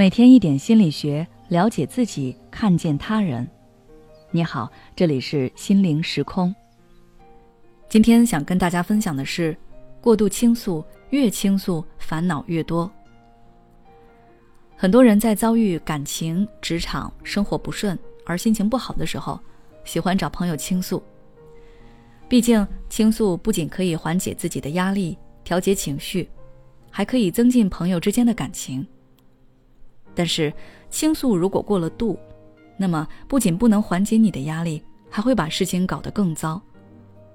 每天一点心理学，了解自己，看见他人。你好，这里是心灵时空。今天想跟大家分享的是，过度倾诉，越倾诉烦恼越多。很多人在遭遇感情、职场、生活不顺而心情不好的时候，喜欢找朋友倾诉。毕竟，倾诉不仅可以缓解自己的压力、调节情绪，还可以增进朋友之间的感情。但是，倾诉如果过了度，那么不仅不能缓解你的压力，还会把事情搞得更糟，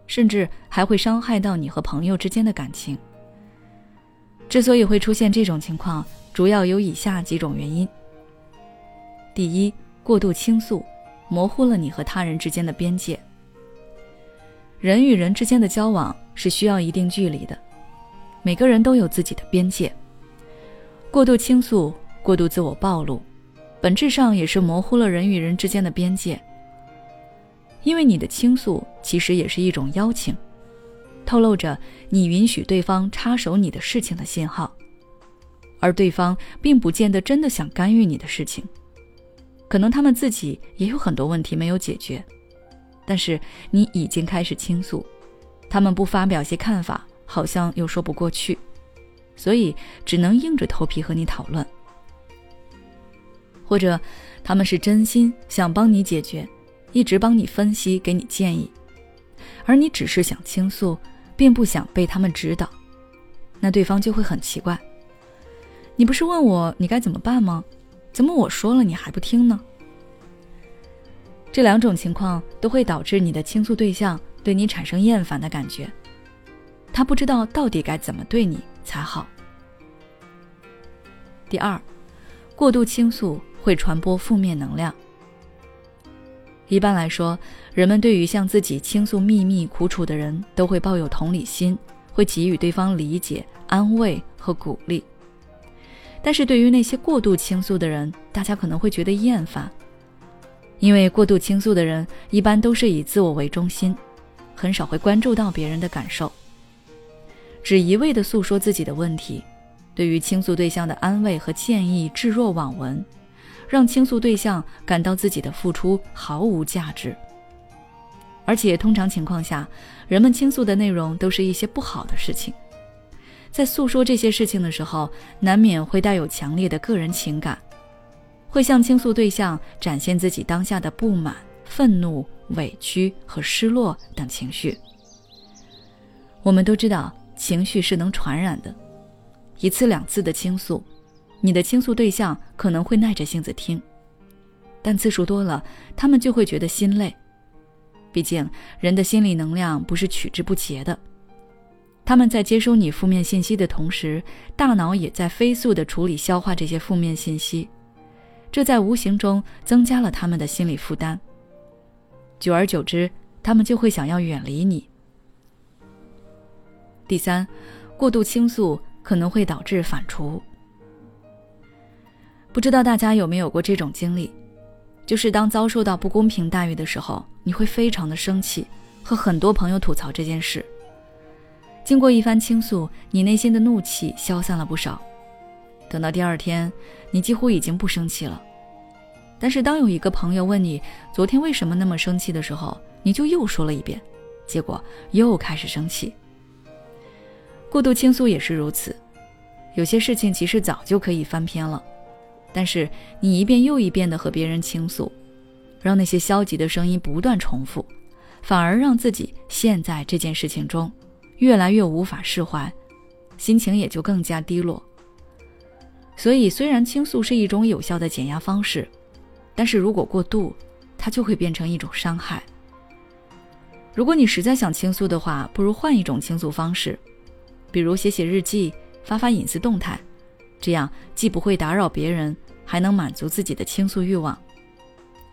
甚至还会伤害到你和朋友之间的感情。之所以会出现这种情况，主要有以下几种原因：第一，过度倾诉，模糊了你和他人之间的边界。人与人之间的交往是需要一定距离的，每个人都有自己的边界。过度倾诉。过度自我暴露，本质上也是模糊了人与人之间的边界。因为你的倾诉其实也是一种邀请，透露着你允许对方插手你的事情的信号，而对方并不见得真的想干预你的事情，可能他们自己也有很多问题没有解决，但是你已经开始倾诉，他们不发表些看法，好像又说不过去，所以只能硬着头皮和你讨论。或者，他们是真心想帮你解决，一直帮你分析，给你建议，而你只是想倾诉，并不想被他们指导，那对方就会很奇怪。你不是问我你该怎么办吗？怎么我说了你还不听呢？这两种情况都会导致你的倾诉对象对你产生厌烦的感觉，他不知道到底该怎么对你才好。第二，过度倾诉。会传播负面能量。一般来说，人们对于向自己倾诉秘密苦楚的人，都会抱有同理心，会给予对方理解、安慰和鼓励。但是对于那些过度倾诉的人，大家可能会觉得厌烦，因为过度倾诉的人一般都是以自我为中心，很少会关注到别人的感受，只一味的诉说自己的问题，对于倾诉对象的安慰和建议置若罔闻。让倾诉对象感到自己的付出毫无价值，而且通常情况下，人们倾诉的内容都是一些不好的事情。在诉说这些事情的时候，难免会带有强烈的个人情感，会向倾诉对象展现自己当下的不满、愤怒、委屈和失落等情绪。我们都知道，情绪是能传染的，一次两次的倾诉。你的倾诉对象可能会耐着性子听，但次数多了，他们就会觉得心累。毕竟，人的心理能量不是取之不竭的。他们在接收你负面信息的同时，大脑也在飞速的处理消化这些负面信息，这在无形中增加了他们的心理负担。久而久之，他们就会想要远离你。第三，过度倾诉可能会导致反刍。不知道大家有没有过这种经历，就是当遭受到不公平待遇的时候，你会非常的生气，和很多朋友吐槽这件事。经过一番倾诉，你内心的怒气消散了不少。等到第二天，你几乎已经不生气了。但是当有一个朋友问你昨天为什么那么生气的时候，你就又说了一遍，结果又开始生气。过度倾诉也是如此，有些事情其实早就可以翻篇了。但是你一遍又一遍地和别人倾诉，让那些消极的声音不断重复，反而让自己陷在这件事情中，越来越无法释怀，心情也就更加低落。所以，虽然倾诉是一种有效的减压方式，但是如果过度，它就会变成一种伤害。如果你实在想倾诉的话，不如换一种倾诉方式，比如写写日记、发发隐私动态，这样既不会打扰别人。还能满足自己的倾诉欲望，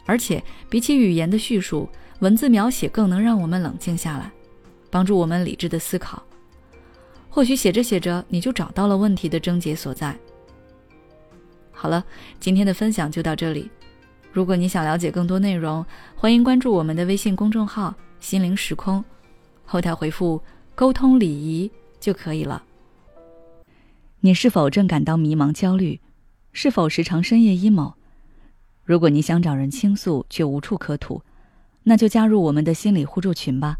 而且比起语言的叙述，文字描写更能让我们冷静下来，帮助我们理智的思考。或许写着写着，你就找到了问题的症结所在。好了，今天的分享就到这里。如果你想了解更多内容，欢迎关注我们的微信公众号“心灵时空”，后台回复“沟通礼仪”就可以了。你是否正感到迷茫、焦虑？是否时常深夜 emo？如果你想找人倾诉却无处可吐，那就加入我们的心理互助群吧。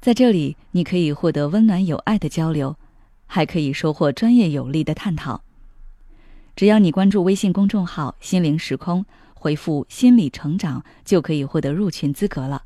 在这里，你可以获得温暖有爱的交流，还可以收获专业有力的探讨。只要你关注微信公众号“心灵时空”，回复“心理成长”，就可以获得入群资格了。